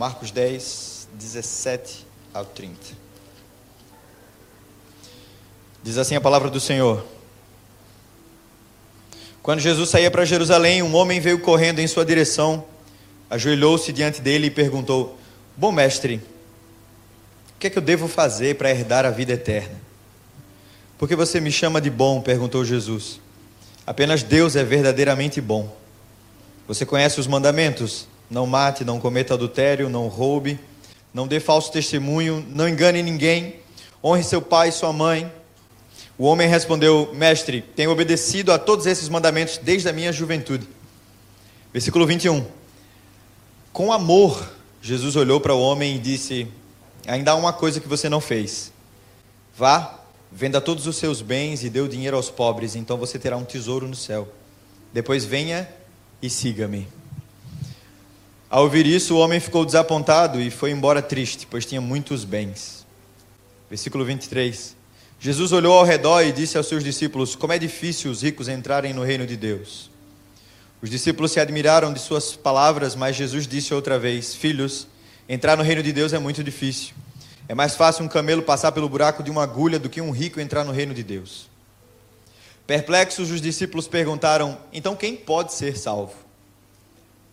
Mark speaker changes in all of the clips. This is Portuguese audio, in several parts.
Speaker 1: Marcos 10, 17 ao 30. Diz assim a palavra do Senhor. Quando Jesus saía para Jerusalém, um homem veio correndo em sua direção, ajoelhou-se diante dele e perguntou: Bom mestre, o que é que eu devo fazer para herdar a vida eterna? Por que você me chama de bom? perguntou Jesus. Apenas Deus é verdadeiramente bom. Você conhece os mandamentos? Não mate, não cometa adultério, não roube, não dê falso testemunho, não engane ninguém, honre seu pai e sua mãe. O homem respondeu: Mestre, tenho obedecido a todos esses mandamentos desde a minha juventude. Versículo 21. Com amor, Jesus olhou para o homem e disse: Ainda há uma coisa que você não fez. Vá, venda todos os seus bens e dê o dinheiro aos pobres, então você terá um tesouro no céu. Depois venha e siga-me. Ao ouvir isso, o homem ficou desapontado e foi embora triste, pois tinha muitos bens. Versículo 23. Jesus olhou ao redor e disse aos seus discípulos: Como é difícil os ricos entrarem no reino de Deus. Os discípulos se admiraram de suas palavras, mas Jesus disse outra vez: Filhos, entrar no reino de Deus é muito difícil. É mais fácil um camelo passar pelo buraco de uma agulha do que um rico entrar no reino de Deus. Perplexos, os discípulos perguntaram: Então quem pode ser salvo?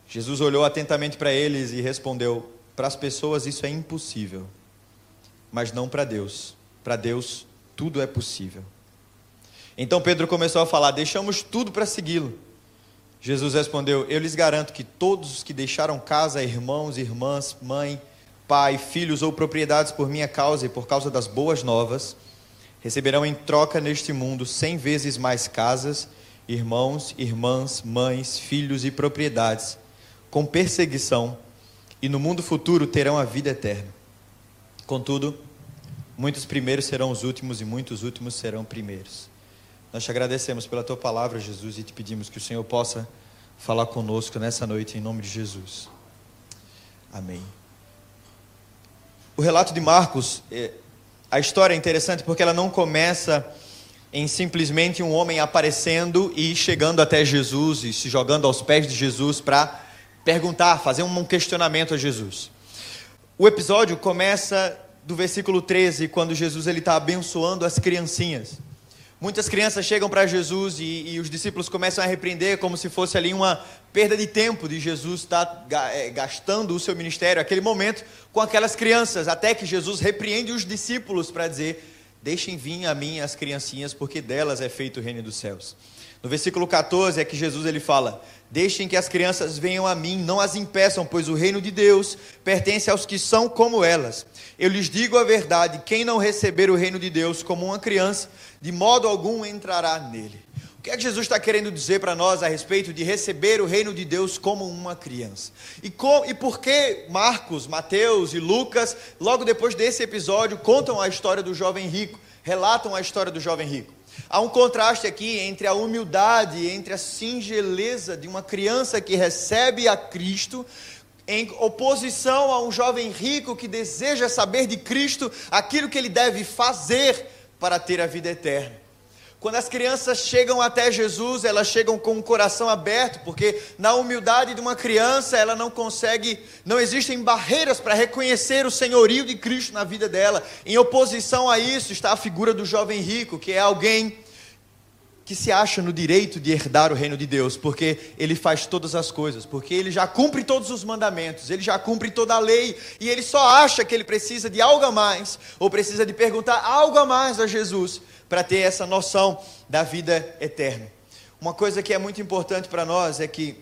Speaker 1: Jesus olhou atentamente para eles e respondeu: Para as pessoas isso é impossível, mas não para Deus. Para Deus tudo é possível. Então Pedro começou a falar: Deixamos tudo para segui-lo. Jesus respondeu: Eu lhes garanto que todos os que deixaram casa, irmãos, irmãs, mãe, pai, filhos ou propriedades por minha causa e por causa das boas novas, receberão em troca neste mundo cem vezes mais casas, irmãos, irmãs, mães, filhos e propriedades, com perseguição, e no mundo futuro terão a vida eterna. Contudo, Muitos primeiros serão os últimos e muitos últimos serão primeiros. Nós te agradecemos pela tua palavra, Jesus, e te pedimos que o Senhor possa falar conosco nessa noite, em nome de Jesus. Amém. O relato de Marcos, é, a história é interessante porque ela não começa em simplesmente um homem aparecendo e chegando até Jesus e se jogando aos pés de Jesus para perguntar, fazer um questionamento a Jesus. O episódio começa do versículo 13, quando Jesus ele está abençoando as criancinhas. Muitas crianças chegam para Jesus e, e, os discípulos começam a repreender como se fosse ali uma perda de tempo de Jesus estar tá, é, gastando o seu ministério, aquele momento, com aquelas crianças, até que Jesus repreende os discípulos para dizer: Deixem vir a mim as criancinhas, porque delas é feito o reino dos céus. No versículo 14 é que Jesus ele fala: Deixem que as crianças venham a mim, não as impeçam, pois o reino de Deus pertence aos que são como elas. Eu lhes digo a verdade: quem não receber o reino de Deus como uma criança, de modo algum entrará nele. O que é que Jesus está querendo dizer para nós a respeito de receber o reino de Deus como uma criança? E, com, e por que Marcos, Mateus e Lucas, logo depois desse episódio, contam a história do jovem rico, relatam a história do jovem rico? Há um contraste aqui entre a humildade, entre a singeleza de uma criança que recebe a Cristo, em oposição a um jovem rico que deseja saber de Cristo aquilo que ele deve fazer para ter a vida eterna. Quando as crianças chegam até Jesus, elas chegam com o coração aberto, porque na humildade de uma criança, ela não consegue, não existem barreiras para reconhecer o senhorio de Cristo na vida dela. Em oposição a isso está a figura do jovem rico, que é alguém que se acha no direito de herdar o reino de Deus, porque ele faz todas as coisas, porque ele já cumpre todos os mandamentos, ele já cumpre toda a lei, e ele só acha que ele precisa de algo a mais, ou precisa de perguntar algo a mais a Jesus para ter essa noção da vida eterna. Uma coisa que é muito importante para nós é que,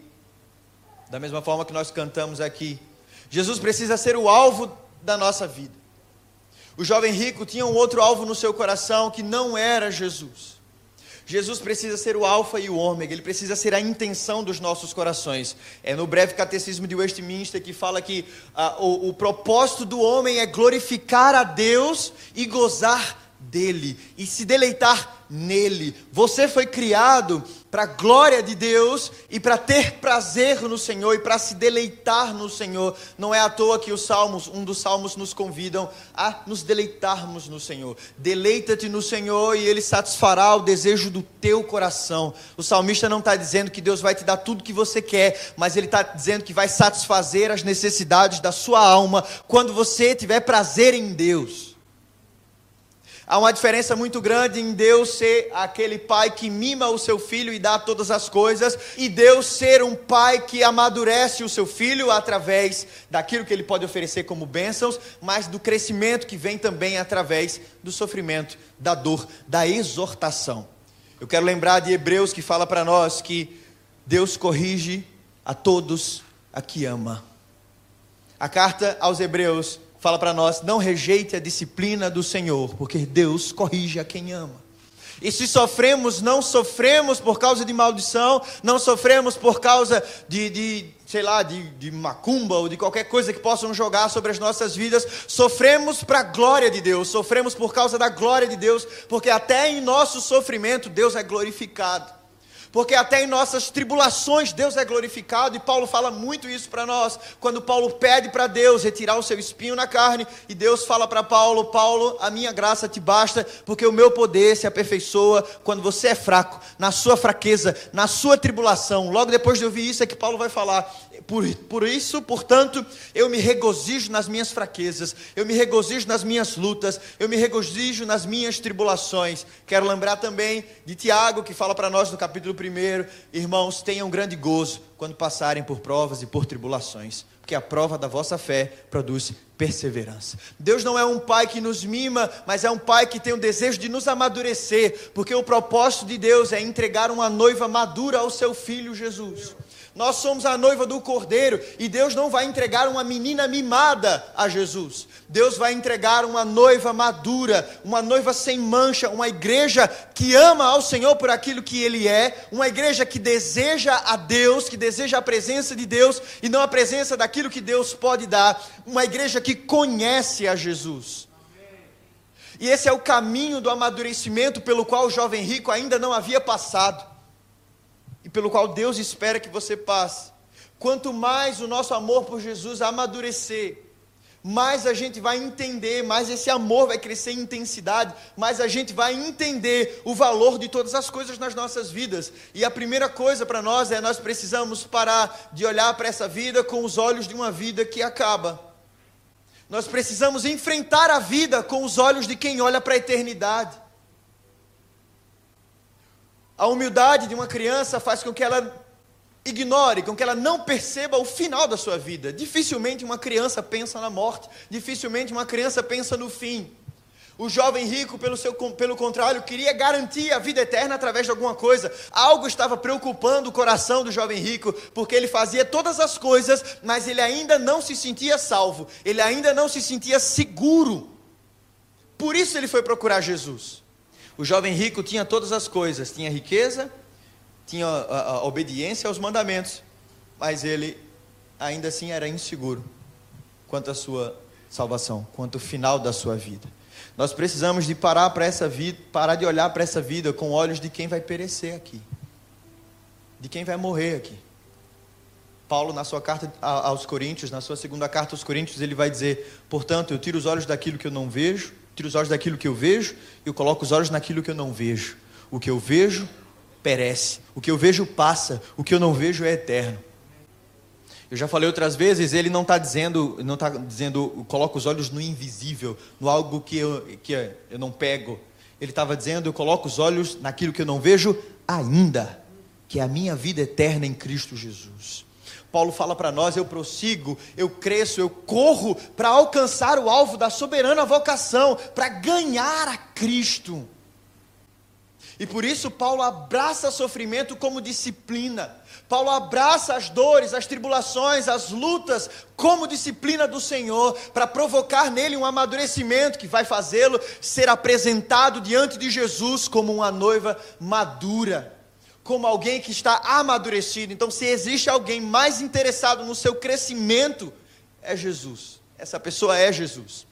Speaker 1: da mesma forma que nós cantamos aqui, Jesus precisa ser o alvo da nossa vida. O jovem rico tinha um outro alvo no seu coração que não era Jesus. Jesus precisa ser o alfa e o ômega, ele precisa ser a intenção dos nossos corações. É no breve catecismo de Westminster que fala que ah, o, o propósito do homem é glorificar a Deus e gozar dele e se deleitar nele. Você foi criado para a glória de Deus e para ter prazer no Senhor e para se deleitar no Senhor. Não é à toa que os salmos, um dos salmos nos convidam a nos deleitarmos no Senhor. Deleita-te no Senhor e ele satisfará o desejo do teu coração. O salmista não está dizendo que Deus vai te dar tudo que você quer, mas ele está dizendo que vai satisfazer as necessidades da sua alma quando você tiver prazer em Deus. Há uma diferença muito grande em Deus ser aquele pai que mima o seu filho e dá todas as coisas, e Deus ser um pai que amadurece o seu filho através daquilo que ele pode oferecer como bênçãos, mas do crescimento que vem também através do sofrimento, da dor, da exortação. Eu quero lembrar de Hebreus que fala para nós que Deus corrige a todos a que ama. A carta aos Hebreus fala para nós: não rejeite a disciplina do Senhor, porque Deus corrige a quem ama. E se sofremos, não sofremos por causa de maldição, não sofremos por causa de, de sei lá, de, de macumba ou de qualquer coisa que possam jogar sobre as nossas vidas, sofremos para a glória de Deus, sofremos por causa da glória de Deus, porque até em nosso sofrimento Deus é glorificado porque até em nossas tribulações Deus é glorificado, e Paulo fala muito isso para nós, quando Paulo pede para Deus retirar o seu espinho na carne, e Deus fala para Paulo: Paulo, a minha graça te basta, porque o meu poder se aperfeiçoa quando você é fraco, na sua fraqueza, na sua tribulação. Logo depois de ouvir isso, é que Paulo vai falar: por, por isso, portanto, eu me regozijo nas minhas fraquezas, eu me regozijo nas minhas lutas, eu me regozijo nas minhas tribulações. Quero lembrar também de Tiago, que fala para nós no capítulo primeiro, irmãos, tenham grande gozo quando passarem por provas e por tribulações, porque a prova da vossa fé produz perseverança. Deus não é um pai que nos mima, mas é um pai que tem o desejo de nos amadurecer, porque o propósito de Deus é entregar uma noiva madura ao seu filho Jesus. Nós somos a noiva do Cordeiro e Deus não vai entregar uma menina mimada a Jesus. Deus vai entregar uma noiva madura, uma noiva sem mancha, uma igreja que ama ao Senhor por aquilo que Ele é, uma igreja que deseja a Deus, que deseja a presença de Deus e não a presença daquilo que Deus pode dar, uma igreja que conhece a Jesus. E esse é o caminho do amadurecimento pelo qual o jovem rico ainda não havia passado e pelo qual Deus espera que você passe. Quanto mais o nosso amor por Jesus amadurecer, mais a gente vai entender, mais esse amor vai crescer em intensidade, mais a gente vai entender o valor de todas as coisas nas nossas vidas. E a primeira coisa para nós é nós precisamos parar de olhar para essa vida com os olhos de uma vida que acaba. Nós precisamos enfrentar a vida com os olhos de quem olha para a eternidade. A humildade de uma criança faz com que ela ignore, com que ela não perceba o final da sua vida. Dificilmente uma criança pensa na morte, dificilmente uma criança pensa no fim. O jovem rico, pelo, seu, pelo contrário, queria garantir a vida eterna através de alguma coisa. Algo estava preocupando o coração do jovem rico, porque ele fazia todas as coisas, mas ele ainda não se sentia salvo, ele ainda não se sentia seguro. Por isso ele foi procurar Jesus. O jovem rico tinha todas as coisas: tinha riqueza, tinha a, a obediência aos mandamentos, mas ele ainda assim era inseguro quanto à sua salvação, quanto ao final da sua vida. Nós precisamos de parar para essa vida, parar de olhar para essa vida com olhos de quem vai perecer aqui, de quem vai morrer aqui. Paulo, na sua carta aos Coríntios, na sua segunda carta aos Coríntios, ele vai dizer: Portanto, eu tiro os olhos daquilo que eu não vejo tiro os olhos daquilo que eu vejo e eu coloco os olhos naquilo que eu não vejo. O que eu vejo perece, o que eu vejo passa, o que eu não vejo é eterno. Eu já falei outras vezes, ele não está dizendo, não está dizendo, coloco os olhos no invisível, no algo que eu, que eu não pego. Ele estava dizendo, eu coloco os olhos naquilo que eu não vejo ainda, que é a minha vida eterna em Cristo Jesus. Paulo fala para nós: eu prossigo, eu cresço, eu corro para alcançar o alvo da soberana vocação, para ganhar a Cristo. E por isso Paulo abraça sofrimento como disciplina. Paulo abraça as dores, as tribulações, as lutas como disciplina do Senhor, para provocar nele um amadurecimento que vai fazê-lo ser apresentado diante de Jesus como uma noiva madura como alguém que está amadurecido. Então, se existe alguém mais interessado no seu crescimento, é Jesus. Essa pessoa é Jesus.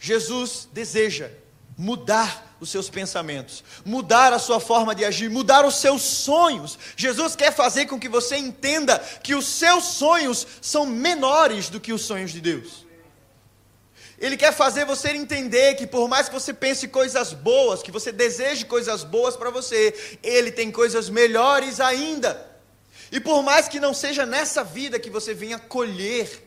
Speaker 1: Jesus deseja mudar os seus pensamentos, mudar a sua forma de agir, mudar os seus sonhos. Jesus quer fazer com que você entenda que os seus sonhos são menores do que os sonhos de Deus. Ele quer fazer você entender que por mais que você pense coisas boas, que você deseje coisas boas para você, ele tem coisas melhores ainda. E por mais que não seja nessa vida que você venha colher,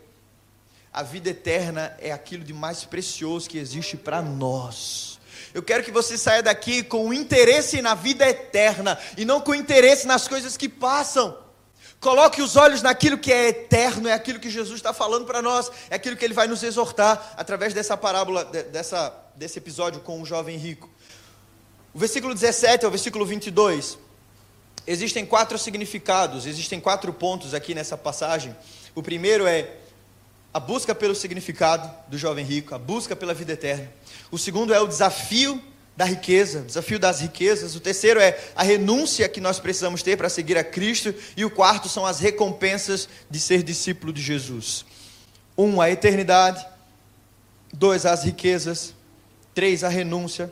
Speaker 1: a vida eterna é aquilo de mais precioso que existe para nós. Eu quero que você saia daqui com interesse na vida eterna e não com interesse nas coisas que passam. Coloque os olhos naquilo que é eterno, é aquilo que Jesus está falando para nós, é aquilo que ele vai nos exortar através dessa parábola, dessa, desse episódio com o jovem rico. O versículo 17 ao versículo 22, existem quatro significados, existem quatro pontos aqui nessa passagem. O primeiro é a busca pelo significado do jovem rico, a busca pela vida eterna. O segundo é o desafio da riqueza, desafio das riquezas. O terceiro é a renúncia que nós precisamos ter para seguir a Cristo. E o quarto são as recompensas de ser discípulo de Jesus. Um, a eternidade. Dois, as riquezas. Três, a renúncia.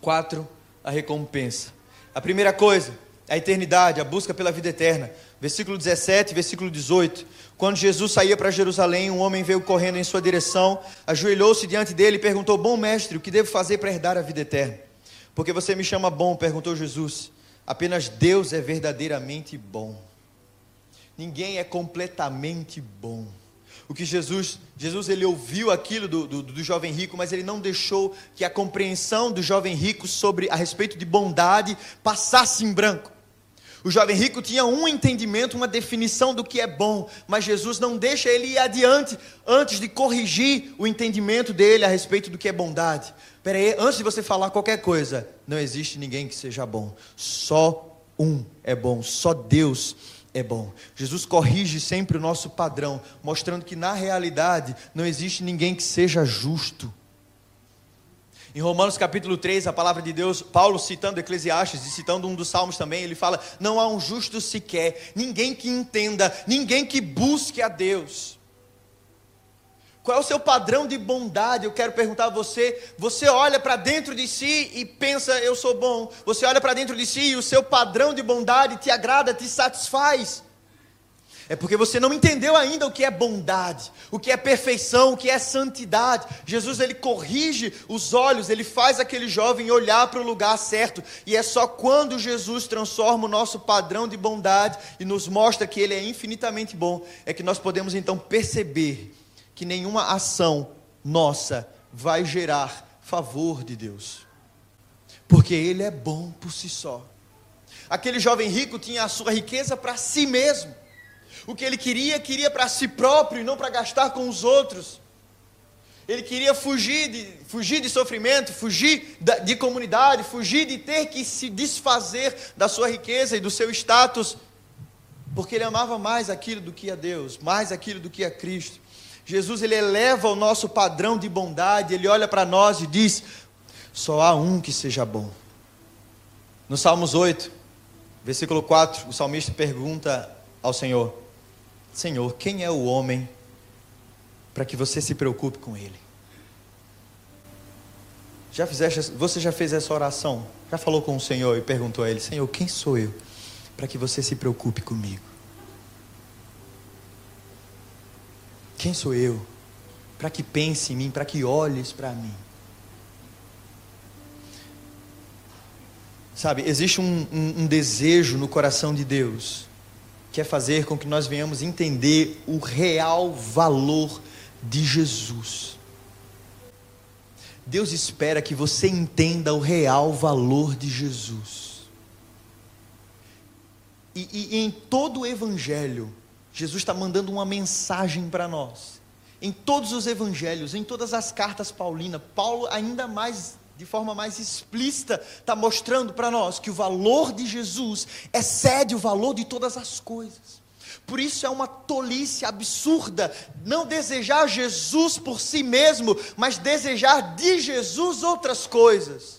Speaker 1: Quatro, a recompensa. A primeira coisa, a eternidade, a busca pela vida eterna. Versículo 17, versículo 18. Quando Jesus saía para Jerusalém, um homem veio correndo em sua direção, ajoelhou-se diante dele e perguntou: Bom mestre, o que devo fazer para herdar a vida eterna? Porque você me chama bom, perguntou Jesus. Apenas Deus é verdadeiramente bom. Ninguém é completamente bom. O que Jesus, Jesus ele ouviu aquilo do, do, do, jovem rico, mas ele não deixou que a compreensão do jovem rico sobre a respeito de bondade passasse em branco. O jovem rico tinha um entendimento, uma definição do que é bom, mas Jesus não deixa ele ir adiante antes de corrigir o entendimento dele a respeito do que é bondade. Peraí, antes de você falar qualquer coisa, não existe ninguém que seja bom, só um é bom, só Deus é bom. Jesus corrige sempre o nosso padrão, mostrando que na realidade não existe ninguém que seja justo. Em Romanos capítulo 3, a palavra de Deus, Paulo citando Eclesiastes e citando um dos salmos também, ele fala: Não há um justo sequer, ninguém que entenda, ninguém que busque a Deus. Qual é o seu padrão de bondade? Eu quero perguntar a você. Você olha para dentro de si e pensa, eu sou bom. Você olha para dentro de si e o seu padrão de bondade te agrada, te satisfaz. É porque você não entendeu ainda o que é bondade, o que é perfeição, o que é santidade. Jesus ele corrige os olhos, ele faz aquele jovem olhar para o lugar certo. E é só quando Jesus transforma o nosso padrão de bondade e nos mostra que ele é infinitamente bom, é que nós podemos então perceber que nenhuma ação nossa vai gerar favor de Deus. Porque ele é bom por si só. Aquele jovem rico tinha a sua riqueza para si mesmo. O que ele queria, queria para si próprio e não para gastar com os outros. Ele queria fugir de, fugir de sofrimento, fugir de comunidade, fugir de ter que se desfazer da sua riqueza e do seu status, porque ele amava mais aquilo do que a Deus, mais aquilo do que a Cristo. Jesus ele eleva o nosso padrão de bondade, ele olha para nós e diz: só há um que seja bom. No Salmos 8, versículo 4, o salmista pergunta ao Senhor: Senhor, quem é o homem para que você se preocupe com ele? Já fizeste, você já fez essa oração? Já falou com o Senhor e perguntou a ele: Senhor, quem sou eu para que você se preocupe comigo? Quem sou eu para que pense em mim, para que olhes para mim? Sabe, existe um, um, um desejo no coração de Deus quer fazer com que nós venhamos entender o real valor de Jesus. Deus espera que você entenda o real valor de Jesus. E, e, e em todo o Evangelho, Jesus está mandando uma mensagem para nós. Em todos os evangelhos, em todas as cartas paulinas, Paulo ainda mais de forma mais explícita, está mostrando para nós que o valor de Jesus excede o valor de todas as coisas. Por isso é uma tolice absurda não desejar Jesus por si mesmo, mas desejar de Jesus outras coisas.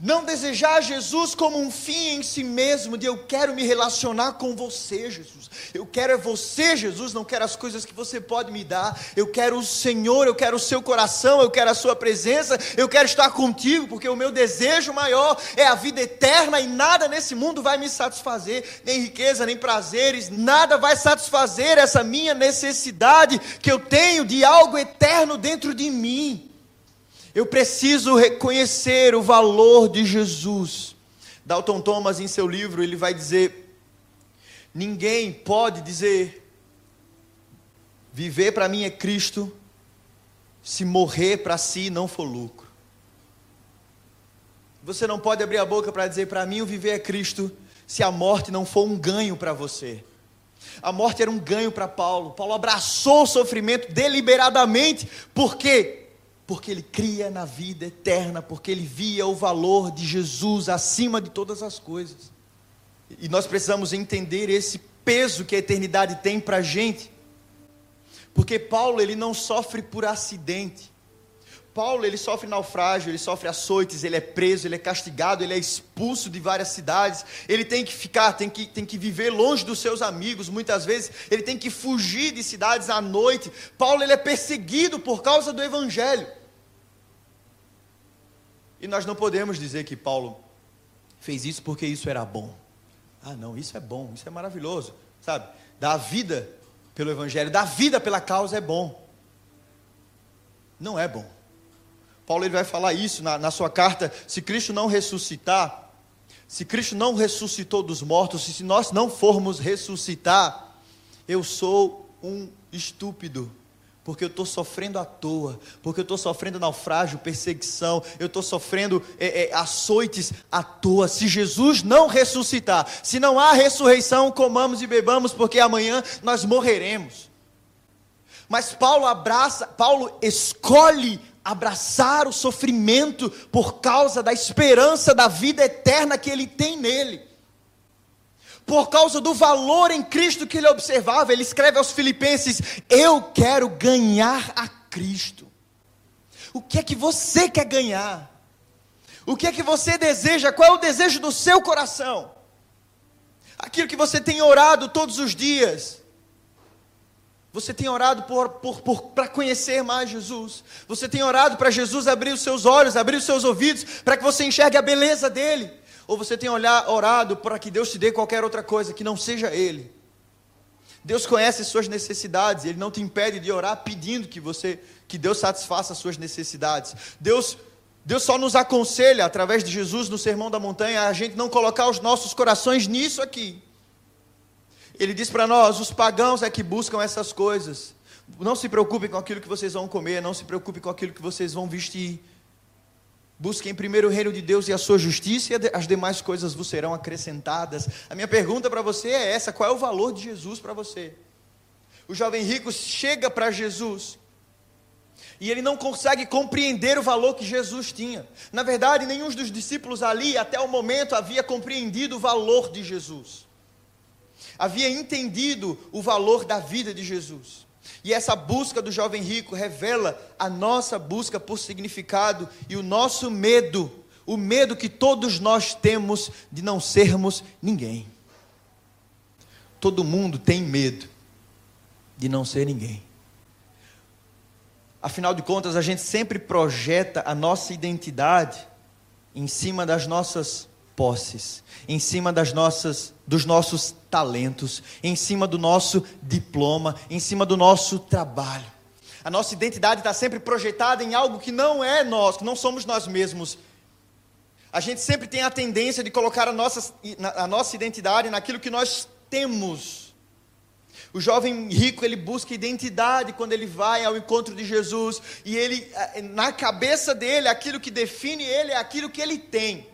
Speaker 1: Não desejar Jesus como um fim em si mesmo, de eu quero me relacionar com você, Jesus. Eu quero é você, Jesus, não quero as coisas que você pode me dar. Eu quero o Senhor, eu quero o seu coração, eu quero a sua presença, eu quero estar contigo, porque o meu desejo maior é a vida eterna e nada nesse mundo vai me satisfazer, nem riqueza, nem prazeres, nada vai satisfazer essa minha necessidade que eu tenho de algo eterno dentro de mim. Eu preciso reconhecer o valor de Jesus. Dalton Thomas, em seu livro, ele vai dizer: ninguém pode dizer, viver para mim é Cristo, se morrer para si não for lucro. Você não pode abrir a boca para dizer, para mim o viver é Cristo, se a morte não for um ganho para você. A morte era um ganho para Paulo. Paulo abraçou o sofrimento deliberadamente, porque porque ele cria na vida eterna, porque ele via o valor de Jesus acima de todas as coisas. E nós precisamos entender esse peso que a eternidade tem para a gente, porque Paulo ele não sofre por acidente. Paulo ele sofre naufrágio, ele sofre açoites, ele é preso, ele é castigado, ele é expulso de várias cidades, ele tem que ficar, tem que, tem que viver longe dos seus amigos, muitas vezes ele tem que fugir de cidades à noite. Paulo ele é perseguido por causa do evangelho. E nós não podemos dizer que Paulo fez isso porque isso era bom. Ah, não, isso é bom, isso é maravilhoso, sabe? Dar vida pelo Evangelho, dar vida pela causa é bom. Não é bom. Paulo ele vai falar isso na, na sua carta: se Cristo não ressuscitar, se Cristo não ressuscitou dos mortos, se nós não formos ressuscitar, eu sou um estúpido porque eu estou sofrendo à toa, porque eu estou sofrendo naufrágio, perseguição, eu estou sofrendo é, é, açoites à toa. Se Jesus não ressuscitar, se não há ressurreição, comamos e bebamos, porque amanhã nós morreremos. Mas Paulo abraça, Paulo escolhe abraçar o sofrimento por causa da esperança da vida eterna que ele tem nele por causa do valor em Cristo que ele observava, ele escreve aos Filipenses: Eu quero ganhar a Cristo. O que é que você quer ganhar? O que é que você deseja? Qual é o desejo do seu coração? Aquilo que você tem orado todos os dias. Você tem orado para conhecer mais Jesus. Você tem orado para Jesus abrir os seus olhos, abrir os seus ouvidos, para que você enxergue a beleza dele. Ou você tem olhar, orado para que Deus te dê qualquer outra coisa que não seja Ele? Deus conhece suas necessidades, Ele não te impede de orar pedindo que você, que Deus satisfaça as suas necessidades. Deus, Deus só nos aconselha através de Jesus no Sermão da Montanha a gente não colocar os nossos corações nisso aqui. Ele diz para nós: os pagãos é que buscam essas coisas. Não se preocupem com aquilo que vocês vão comer, não se preocupem com aquilo que vocês vão vestir. Busquem primeiro o reino de Deus e a sua justiça, e as demais coisas vos serão acrescentadas. A minha pergunta para você é essa: qual é o valor de Jesus para você? O jovem rico chega para Jesus e ele não consegue compreender o valor que Jesus tinha. Na verdade, nenhum dos discípulos ali, até o momento, havia compreendido o valor de Jesus, havia entendido o valor da vida de Jesus. E essa busca do jovem rico revela a nossa busca por significado e o nosso medo, o medo que todos nós temos de não sermos ninguém. Todo mundo tem medo de não ser ninguém. Afinal de contas, a gente sempre projeta a nossa identidade em cima das nossas posses, em cima das nossas, dos nossos talentos, em cima do nosso diploma, em cima do nosso trabalho. A nossa identidade está sempre projetada em algo que não é nós, que não somos nós mesmos. A gente sempre tem a tendência de colocar a nossa, a nossa identidade naquilo que nós temos. O jovem rico, ele busca identidade quando ele vai ao encontro de Jesus, e ele, na cabeça dele, aquilo que define ele é aquilo que ele tem.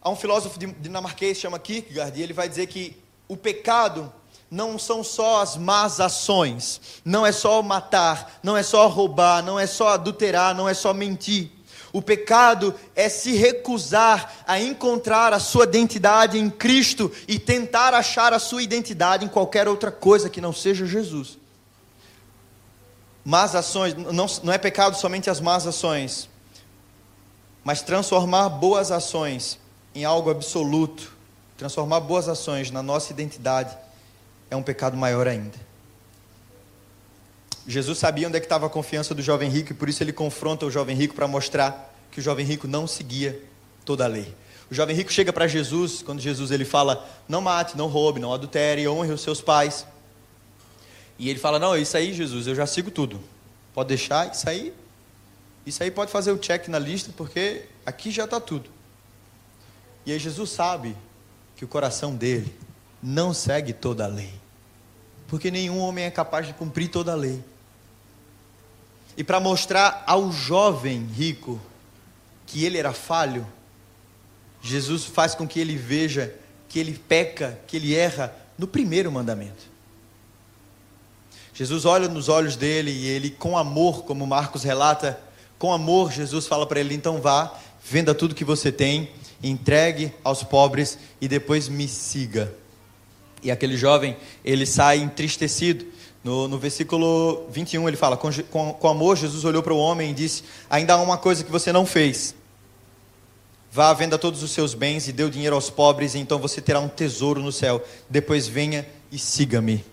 Speaker 1: Há um filósofo dinamarquês chama Kierkegaard e ele vai dizer que o pecado não são só as más ações, não é só matar, não é só roubar, não é só adulterar, não é só mentir. O pecado é se recusar a encontrar a sua identidade em Cristo e tentar achar a sua identidade em qualquer outra coisa que não seja Jesus. Más ações, não, não é pecado somente as más ações, Mas transformar boas ações em algo absoluto, transformar boas ações na nossa identidade, é um pecado maior ainda. Jesus sabia onde é que estava a confiança do jovem rico e por isso ele confronta o jovem rico para mostrar que o jovem rico não seguia toda a lei. O jovem rico chega para Jesus, quando Jesus ele fala: "Não mate, não roube, não adultere, honre os seus pais". E ele fala: "Não, isso aí, Jesus, eu já sigo tudo. Pode deixar isso aí. Isso aí pode fazer o check na lista, porque aqui já está tudo". E aí Jesus sabe que o coração dele não segue toda a lei. Porque nenhum homem é capaz de cumprir toda a lei. E para mostrar ao jovem rico que ele era falho, Jesus faz com que ele veja que ele peca, que ele erra no primeiro mandamento. Jesus olha nos olhos dele e ele, com amor, como Marcos relata, com amor, Jesus fala para ele: então vá, venda tudo que você tem, entregue aos pobres e depois me siga. E aquele jovem, ele sai entristecido. No, no versículo 21 ele fala: com, com, com amor, Jesus olhou para o homem e disse: Ainda há uma coisa que você não fez. Vá, venda todos os seus bens e dê o dinheiro aos pobres, e então você terá um tesouro no céu. Depois venha e siga-me.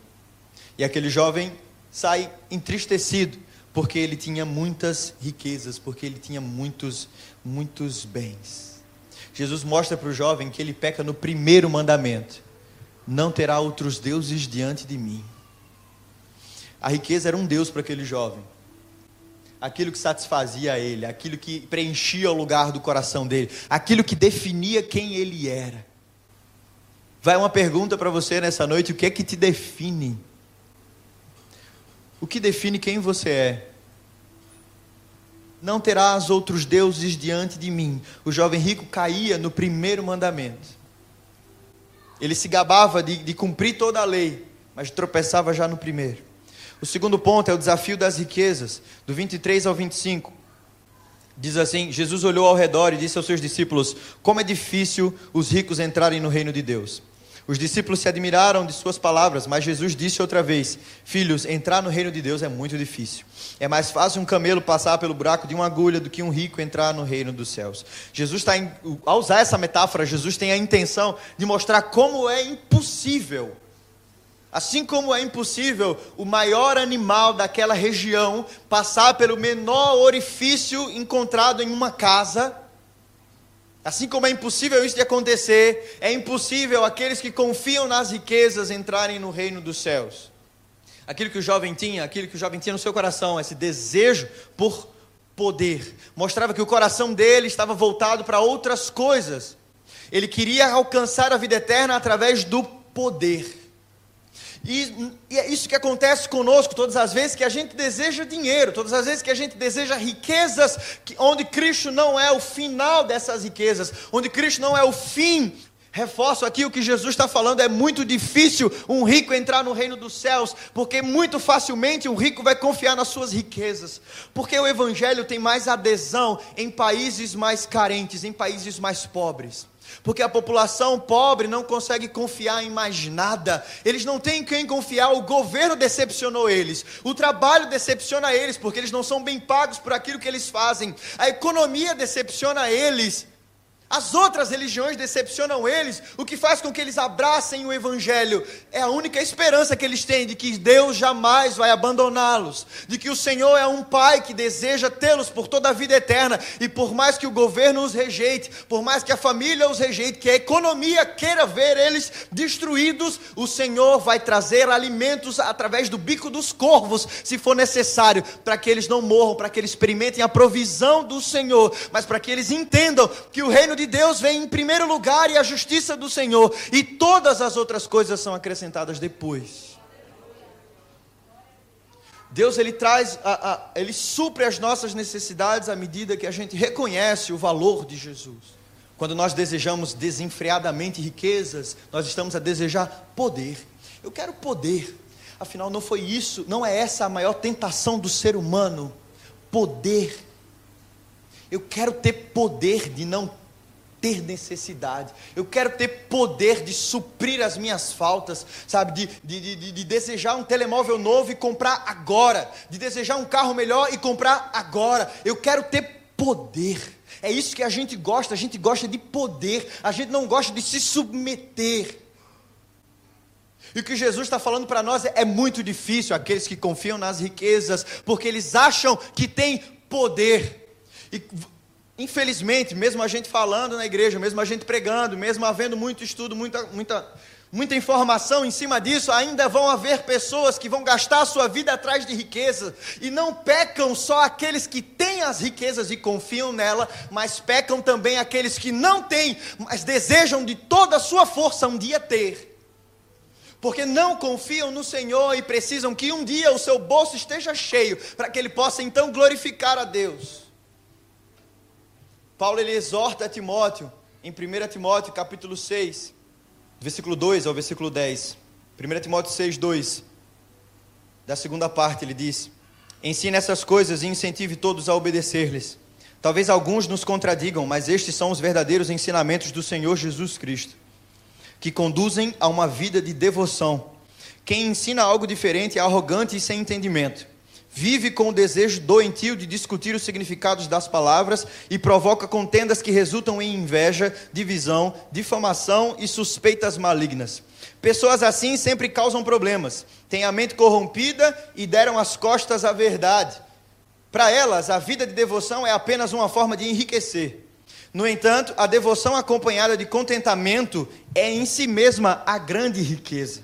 Speaker 1: E aquele jovem sai entristecido, porque ele tinha muitas riquezas, porque ele tinha muitos, muitos bens. Jesus mostra para o jovem que ele peca no primeiro mandamento: não terá outros deuses diante de mim. A riqueza era um Deus para aquele jovem aquilo que satisfazia ele, aquilo que preenchia o lugar do coração dele, aquilo que definia quem ele era. Vai uma pergunta para você nessa noite: o que é que te define? O que define quem você é? Não terás outros deuses diante de mim. O jovem rico caía no primeiro mandamento. Ele se gabava de, de cumprir toda a lei, mas tropeçava já no primeiro. O segundo ponto é o desafio das riquezas, do 23 ao 25. Diz assim: Jesus olhou ao redor e disse aos seus discípulos: Como é difícil os ricos entrarem no reino de Deus. Os discípulos se admiraram de suas palavras, mas Jesus disse outra vez: Filhos, entrar no reino de Deus é muito difícil. É mais fácil um camelo passar pelo buraco de uma agulha do que um rico entrar no reino dos céus. Jesus está, ao usar essa metáfora, Jesus tem a intenção de mostrar como é impossível Assim como é impossível o maior animal daquela região passar pelo menor orifício encontrado em uma casa, assim como é impossível isso de acontecer, é impossível aqueles que confiam nas riquezas entrarem no reino dos céus. Aquilo que o jovem tinha, aquilo que o jovem tinha no seu coração, esse desejo por poder, mostrava que o coração dele estava voltado para outras coisas. Ele queria alcançar a vida eterna através do poder. E, e, é isso que acontece conosco todas as vezes que a gente deseja dinheiro, todas as vezes que a gente deseja riquezas, que, onde Cristo não é o final dessas riquezas, onde Cristo não é o fim. Reforço aqui o que Jesus está falando: é muito difícil um rico entrar no reino dos céus, porque muito facilmente um rico vai confiar nas suas riquezas, porque o Evangelho tem mais adesão em países mais carentes, em países mais pobres porque a população pobre não consegue confiar em mais nada, eles não têm quem confiar, o governo decepcionou eles, o trabalho decepciona eles, porque eles não são bem pagos por aquilo que eles fazem, a economia decepciona eles, as outras religiões decepcionam eles, o que faz com que eles abracem o Evangelho. É a única esperança que eles têm de que Deus jamais vai abandoná-los, de que o Senhor é um Pai que deseja tê-los por toda a vida eterna, e por mais que o governo os rejeite, por mais que a família os rejeite, que a economia queira ver eles destruídos, o Senhor vai trazer alimentos através do bico dos corvos, se for necessário, para que eles não morram, para que eles experimentem a provisão do Senhor, mas para que eles entendam que o reino de Deus vem em primeiro lugar e a justiça do Senhor, e todas as outras coisas são acrescentadas depois. Deus ele traz, a, a, ele supre as nossas necessidades à medida que a gente reconhece o valor de Jesus. Quando nós desejamos desenfreadamente riquezas, nós estamos a desejar poder. Eu quero poder. Afinal, não foi isso, não é essa a maior tentação do ser humano. Poder. Eu quero ter poder de não ter necessidade, eu quero ter poder de suprir as minhas faltas, sabe? De, de, de, de, desejar um telemóvel novo e comprar agora, de desejar um carro melhor e comprar agora. Eu quero ter poder. É isso que a gente gosta, a gente gosta de poder, a gente não gosta de se submeter. E o que Jesus está falando para nós é, é muito difícil, aqueles que confiam nas riquezas, porque eles acham que têm poder. E infelizmente, mesmo a gente falando na igreja, mesmo a gente pregando, mesmo havendo muito estudo, muita, muita, muita informação em cima disso, ainda vão haver pessoas que vão gastar a sua vida atrás de riqueza. E não pecam só aqueles que têm as riquezas e confiam nela, mas pecam também aqueles que não têm, mas desejam de toda a sua força um dia ter porque não confiam no Senhor e precisam que um dia o seu bolso esteja cheio, para que ele possa então glorificar a Deus. Paulo ele exorta a Timóteo, em 1 Timóteo capítulo 6, versículo 2 ao versículo 10. 1 Timóteo 6, 2, da segunda parte, ele diz: Ensine essas coisas e incentive todos a obedecer-lhes. Talvez alguns nos contradigam, mas estes são os verdadeiros ensinamentos do Senhor Jesus Cristo que conduzem a uma vida de devoção. Quem ensina algo diferente é arrogante e sem entendimento. Vive com o desejo doentio de discutir os significados das palavras e provoca contendas que resultam em inveja, divisão, difamação e suspeitas malignas. Pessoas assim sempre causam problemas, têm a mente corrompida e deram as costas à verdade. Para elas, a vida de devoção é apenas uma forma de enriquecer. No entanto, a devoção acompanhada de contentamento é em si mesma a grande riqueza.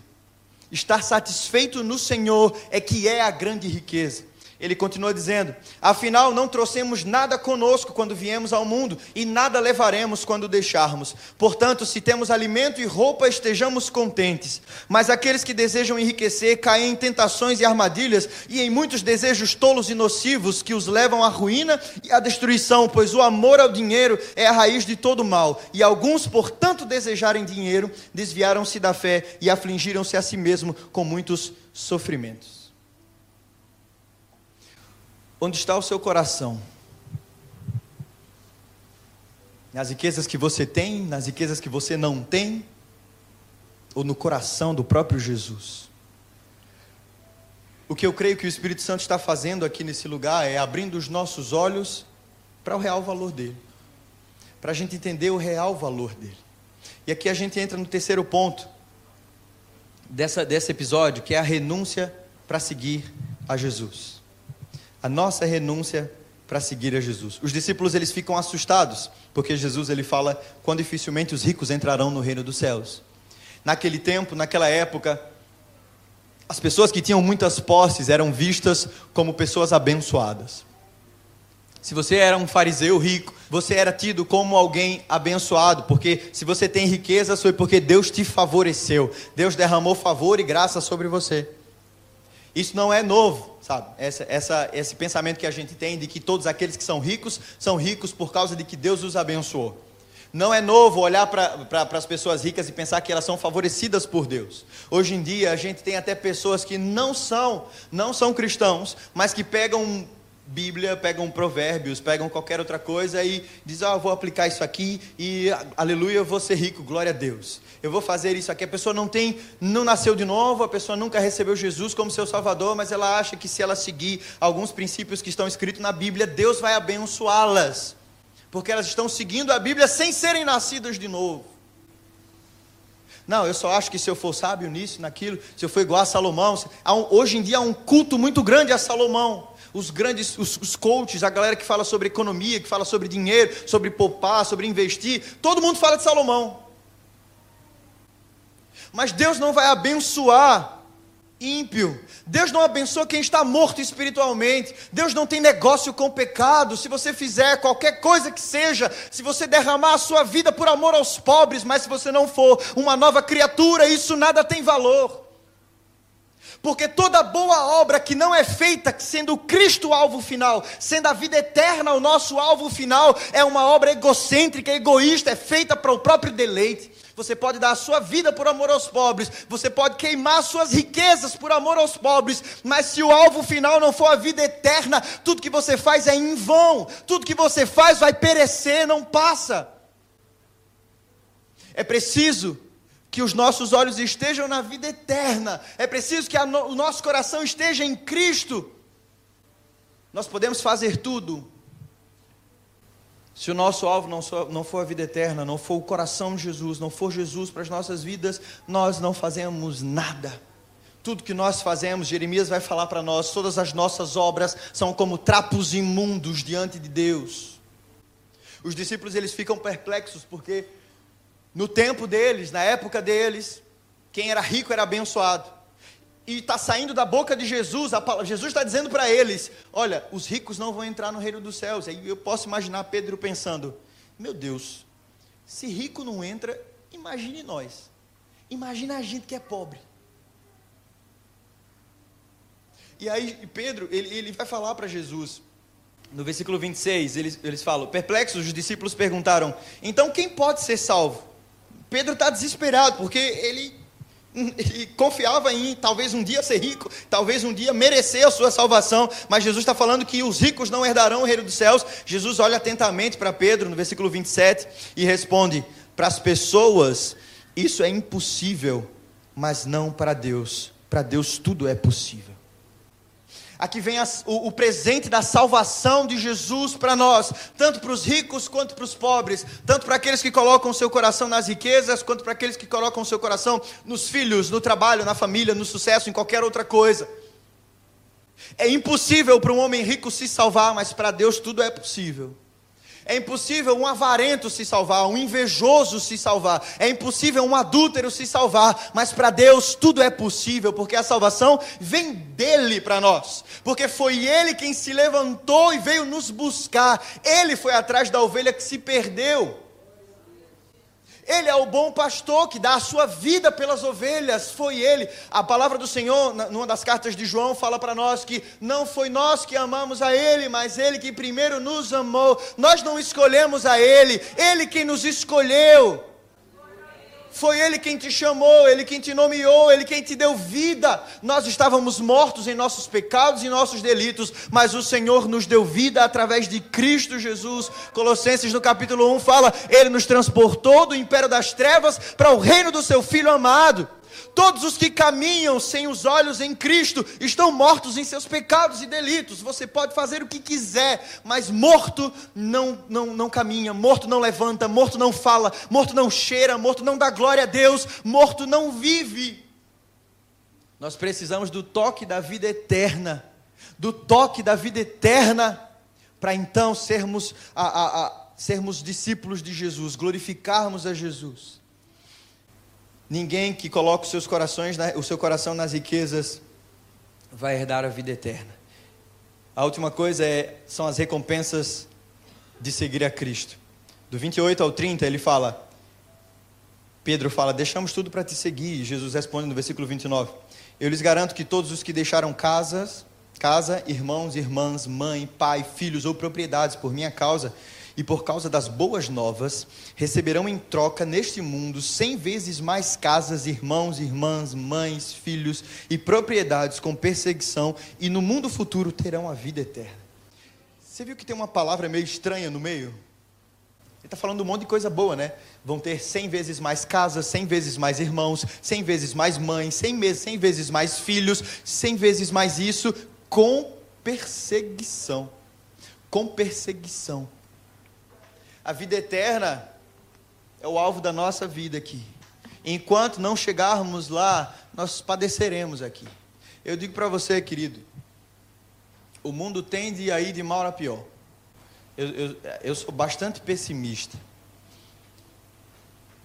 Speaker 1: Estar satisfeito no Senhor é que é a grande riqueza. Ele continua dizendo: Afinal, não trouxemos nada conosco quando viemos ao mundo, e nada levaremos quando deixarmos. Portanto, se temos alimento e roupa, estejamos contentes. Mas aqueles que desejam enriquecer caem em tentações e armadilhas, e em muitos desejos tolos e nocivos que os levam à ruína e à destruição, pois o amor ao dinheiro é a raiz de todo mal. E alguns, por tanto desejarem dinheiro, desviaram-se da fé e afligiram-se a si mesmo com muitos sofrimentos. Onde está o seu coração? Nas riquezas que você tem, nas riquezas que você não tem, ou no coração do próprio Jesus? O que eu creio que o Espírito Santo está fazendo aqui nesse lugar é abrindo os nossos olhos para o real valor dele, para a gente entender o real valor dele. E aqui a gente entra no terceiro ponto dessa, desse episódio, que é a renúncia para seguir a Jesus a nossa renúncia para seguir a Jesus. Os discípulos eles ficam assustados, porque Jesus ele fala quando dificilmente os ricos entrarão no reino dos céus. Naquele tempo, naquela época, as pessoas que tinham muitas posses eram vistas como pessoas abençoadas. Se você era um fariseu rico, você era tido como alguém abençoado, porque se você tem riqueza, foi porque Deus te favoreceu. Deus derramou favor e graça sobre você. Isso não é novo, sabe? Essa, essa, esse pensamento que a gente tem de que todos aqueles que são ricos são ricos por causa de que Deus os abençoou. Não é novo olhar para as pessoas ricas e pensar que elas são favorecidas por Deus. Hoje em dia a gente tem até pessoas que não são, não são cristãos, mas que pegam Bíblia, pegam provérbios, pegam qualquer outra coisa e dizem, ah, vou aplicar isso aqui e aleluia, eu vou ser rico, glória a Deus. Eu vou fazer isso aqui. A pessoa não tem, não nasceu de novo, a pessoa nunca recebeu Jesus como seu Salvador, mas ela acha que se ela seguir alguns princípios que estão escritos na Bíblia, Deus vai abençoá-las. Porque elas estão seguindo a Bíblia sem serem nascidas de novo. Não, eu só acho que se eu for sábio nisso, naquilo, se eu for igual a Salomão, hoje em dia há um culto muito grande a Salomão os grandes, os, os coaches, a galera que fala sobre economia, que fala sobre dinheiro, sobre poupar, sobre investir, todo mundo fala de Salomão. Mas Deus não vai abençoar ímpio. Deus não abençoa quem está morto espiritualmente. Deus não tem negócio com pecado. Se você fizer qualquer coisa que seja, se você derramar a sua vida por amor aos pobres, mas se você não for uma nova criatura, isso nada tem valor. Porque toda boa obra que não é feita sendo Cristo o alvo final, sendo a vida eterna o nosso alvo final, é uma obra egocêntrica, egoísta, é feita para o próprio deleite. Você pode dar a sua vida por amor aos pobres, você pode queimar suas riquezas por amor aos pobres, mas se o alvo final não for a vida eterna, tudo que você faz é em vão, tudo que você faz vai perecer, não passa. É preciso que os nossos olhos estejam na vida eterna, é preciso que no, o nosso coração esteja em Cristo. Nós podemos fazer tudo, Se o nosso alvo não, for a vida eterna, não for o coração de Jesus, não for Jesus para as nossas vidas, nós não fazemos nada. Tudo que nós fazemos, Jeremias vai falar para nós, todas as nossas obras são como trapos imundos diante de Deus. Os discípulos eles ficam perplexos porque no tempo deles, na época deles, quem era rico era abençoado. E está saindo da boca de Jesus, a, Jesus está dizendo para eles: Olha, os ricos não vão entrar no reino dos céus. Aí eu posso imaginar Pedro pensando: Meu Deus, se rico não entra, imagine nós. Imagina a gente que é pobre. E aí Pedro, ele, ele vai falar para Jesus, no versículo 26, eles, eles falam: Perplexos, os discípulos perguntaram: Então quem pode ser salvo? Pedro está desesperado, porque ele, ele, confiava em talvez um dia ser rico, talvez um dia merecer a sua salvação, mas Jesus está falando que os ricos não herdarão o reino dos céus. Jesus olha atentamente para Pedro, no versículo 27, e responde: Para as pessoas isso é impossível, mas não para Deus. Para Deus tudo é possível. Aqui vem as, o, o, presente da salvação de Jesus para nós, tanto para os ricos quanto para os pobres, tanto para aqueles que colocam seu coração nas riquezas, quanto para aqueles que colocam seu coração nos filhos, no trabalho, na família, no sucesso, em qualquer outra coisa. É impossível para um homem rico se salvar, mas para Deus tudo é possível. É impossível um avarento se salvar, um invejoso se salvar. É impossível um adúltero se salvar. Mas para Deus tudo é possível, porque a salvação vem dele para nós. Porque foi ele quem se levantou e veio nos buscar. Ele foi atrás da ovelha que se perdeu. Ele é o bom pastor que dá a sua vida pelas ovelhas, foi ele. A palavra do Senhor, numa das cartas de João, fala para nós que não foi nós que amamos a ele, mas ele que primeiro nos amou. Nós não escolhemos a ele, ele quem nos escolheu. Foi Ele quem te chamou, Ele quem te nomeou, Ele quem te deu vida. Nós estávamos mortos em nossos pecados e nossos delitos, mas o Senhor nos deu vida através de Cristo Jesus. Colossenses no capítulo 1 fala: Ele nos transportou do império das trevas para o reino do seu Filho amado. Todos os que caminham sem os olhos em Cristo estão mortos em seus pecados e delitos. Você pode fazer o que quiser, mas morto não, não, não caminha, morto não levanta, morto não fala, morto não cheira, morto não dá glória a Deus, morto não vive. Nós precisamos do toque da vida eterna, do toque da vida eterna, para então sermos, a, a, a, sermos discípulos de Jesus, glorificarmos a Jesus. Ninguém que coloca os seus corações, o seu coração nas riquezas vai herdar a vida eterna. A última coisa é, são as recompensas de seguir a Cristo. Do 28 ao 30 ele fala, Pedro fala, deixamos tudo para te seguir. E Jesus responde no versículo 29, eu lhes garanto que todos os que deixaram casas, casa, irmãos, irmãs, mãe, pai, filhos ou propriedades por minha causa e por causa das boas novas, receberão em troca neste mundo cem vezes mais casas, irmãos, irmãs, mães, filhos e propriedades com perseguição, e no mundo futuro terão a vida eterna. Você viu que tem uma palavra meio estranha no meio? Ele está falando um monte de coisa boa, né? Vão ter cem vezes mais casas, cem vezes mais irmãos, cem vezes mais mães, cem, vezes mais filhos, cem vezes mais isso, com perseguição. Com perseguição. A vida eterna é o alvo da nossa vida aqui. Enquanto não chegarmos lá, nós padeceremos aqui. Eu digo para você, querido, o mundo tende a ir de mal a pior. Eu, eu, eu sou bastante pessimista.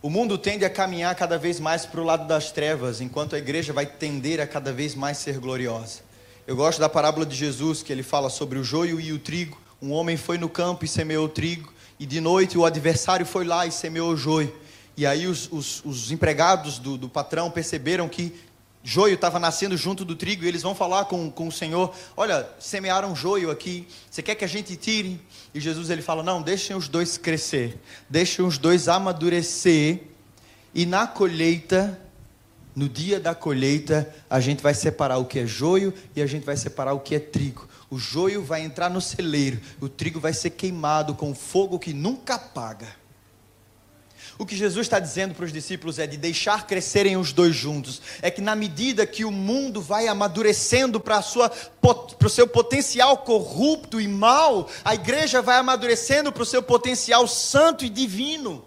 Speaker 1: O mundo tende a caminhar cada vez mais para o lado das trevas, enquanto a igreja vai tender a cada vez mais ser gloriosa. Eu gosto da parábola de Jesus, que ele fala sobre o joio e o trigo. Um homem foi no campo e semeou trigo. E de noite o adversário foi lá e semeou joio. E aí os, os, os empregados do, do patrão perceberam que joio estava nascendo junto do trigo e eles vão falar com, com o Senhor: Olha, semearam joio aqui, você quer que a gente tire? E Jesus ele fala: Não, deixem os dois crescer, deixem os dois amadurecer, e na colheita, no dia da colheita, a gente vai separar o que é joio e a gente vai separar o que é trigo. O joio vai entrar no celeiro, o trigo vai ser queimado com fogo que nunca apaga. O que Jesus está dizendo para os discípulos é de deixar crescerem os dois juntos. É que na medida que o mundo vai amadurecendo para o seu potencial corrupto e mal, a igreja vai amadurecendo para o seu potencial santo e divino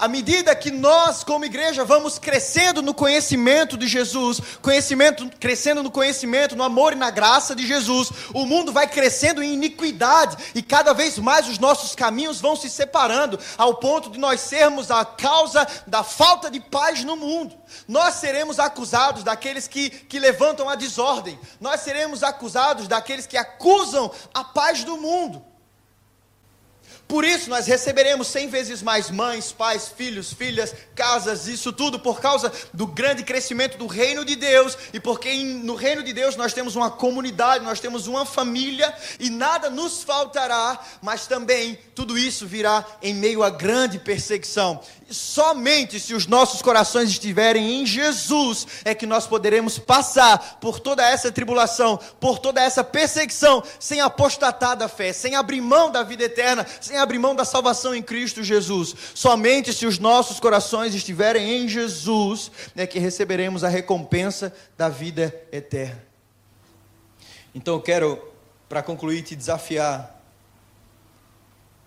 Speaker 1: à medida que nós, como igreja, vamos crescendo no conhecimento de Jesus, conhecimento, crescendo no conhecimento, no amor e na graça de Jesus, o mundo vai crescendo em iniquidade e cada vez mais os nossos caminhos vão se separando, ao ponto de nós sermos a causa da falta de paz no mundo. Nós seremos acusados daqueles que, que levantam a desordem, nós seremos acusados daqueles que acusam a paz do mundo. Por isso nós receberemos cem vezes mais mães, pais, filhos, filhas, casas, isso tudo por causa do grande crescimento do reino de Deus. E porque no reino de Deus nós temos uma comunidade, nós temos uma família e nada nos faltará, mas também tudo isso virá em meio a grande perseguição. Somente se os nossos corações estiverem em Jesus é que nós poderemos passar por toda essa tribulação, por toda essa perseguição, sem apostatar da fé, sem abrir mão da vida eterna, sem abrir mão da salvação em Cristo Jesus. Somente se os nossos corações estiverem em Jesus é que receberemos a recompensa da vida eterna. Então eu quero, para concluir, te desafiar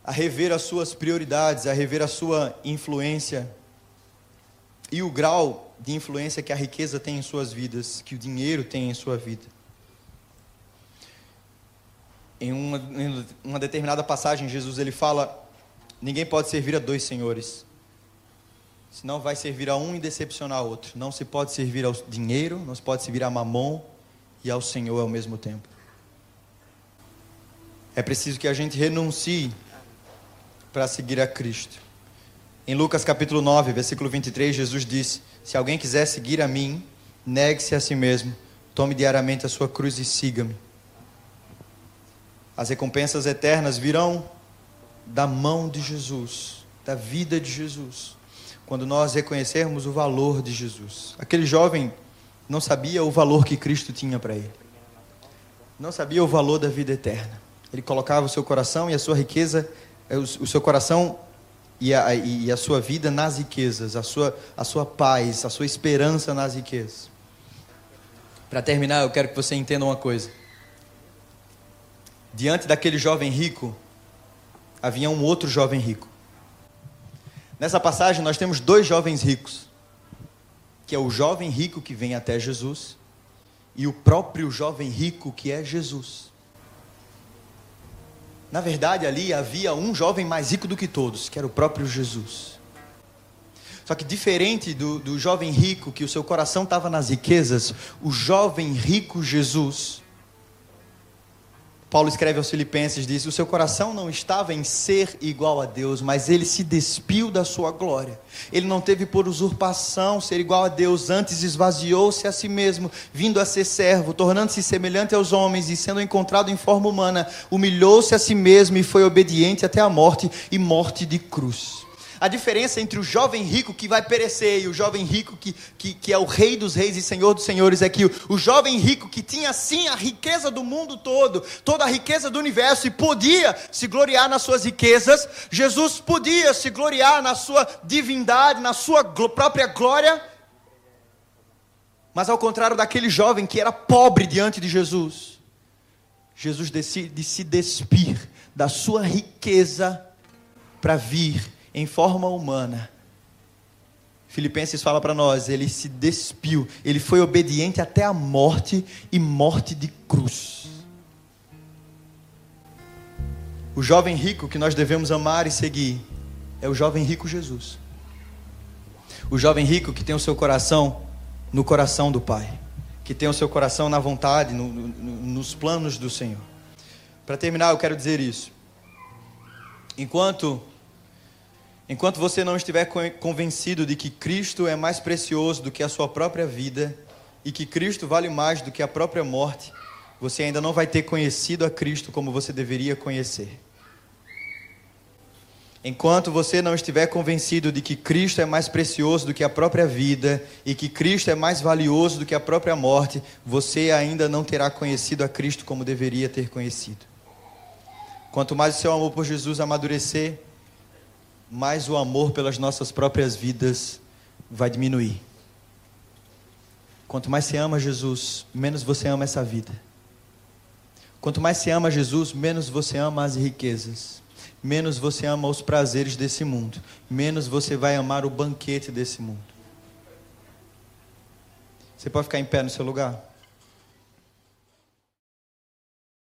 Speaker 1: a rever as suas prioridades, a rever a sua influência e o grau de influência que a riqueza tem em suas vidas, que o dinheiro tem em sua vida. Em uma, em uma determinada passagem, Jesus ele fala: ninguém pode servir a dois senhores, senão vai servir a um e decepcionar outro. Não se pode servir ao dinheiro, não se pode servir a mamon e ao Senhor ao mesmo tempo. É preciso que a gente renuncie para seguir a Cristo. Em Lucas capítulo 9, versículo 23, Jesus diz: Se alguém quiser seguir a mim, negue-se a si mesmo, tome diariamente a sua cruz e siga-me. As recompensas eternas virão da mão de Jesus, da vida de Jesus, quando nós reconhecermos o valor de Jesus. Aquele jovem não sabia o valor que Cristo tinha para ele, não sabia o valor da vida eterna. Ele colocava o seu coração e a sua riqueza é o, seu coração e a, e a sua vida nas riquezas, a sua, a sua paz, a sua esperança nas riquezas. Para terminar, eu quero que você entenda uma coisa. Diante daquele jovem rico, havia um outro jovem rico. Nessa passagem, nós temos dois jovens ricos, que é o jovem rico que vem até Jesus e o próprio jovem rico que é Jesus. Na verdade, ali havia um jovem mais rico do que todos, que era o próprio Jesus. Só que diferente do, do jovem rico, que o seu coração estava nas riquezas, o jovem rico Jesus Paulo escreve aos Filipenses, diz: O seu coração não estava em ser igual a Deus, mas ele se despiu da sua glória. Ele não teve por usurpação ser igual a Deus, antes esvaziou-se a si mesmo, vindo a ser servo, tornando-se semelhante aos homens e sendo encontrado em forma humana, humilhou-se a si mesmo e foi obediente até a morte e morte de cruz a diferença entre o jovem rico que vai perecer e o jovem rico que, que, que é o rei dos reis e senhor dos senhores é que o, o jovem rico que tinha sim a riqueza do mundo todo, toda a riqueza do universo e podia se gloriar nas suas riquezas, Jesus podia se gloriar na sua divindade, na sua própria glória. Mas ao contrário daquele jovem que era pobre diante de Jesus, Jesus decide se despir da sua riqueza para vir em forma humana. Filipenses fala para nós, ele se despiu, ele foi obediente até a morte e morte de cruz. O jovem rico que nós devemos amar e seguir é o jovem rico Jesus. O jovem rico que tem o seu coração no coração do Pai, que tem o seu coração na vontade, no, no, nos planos do Senhor. Para terminar, eu quero dizer isso. Enquanto Enquanto você não estiver convencido de que Cristo é mais precioso do que a sua própria vida e que Cristo vale mais do que a própria morte, você ainda não vai ter conhecido a Cristo como você deveria conhecer. Enquanto você não estiver convencido de que Cristo é mais precioso do que a própria vida e que Cristo é mais valioso do que a própria morte, você ainda não terá conhecido a Cristo como deveria ter conhecido. Quanto mais o seu amor por Jesus amadurecer, mais o amor pelas nossas próprias vidas vai diminuir. Quanto mais você ama Jesus, menos você ama essa vida. Quanto mais você ama Jesus, menos você ama as riquezas, menos você ama os prazeres desse mundo, menos você vai amar o banquete desse mundo. Você pode ficar em pé no seu lugar?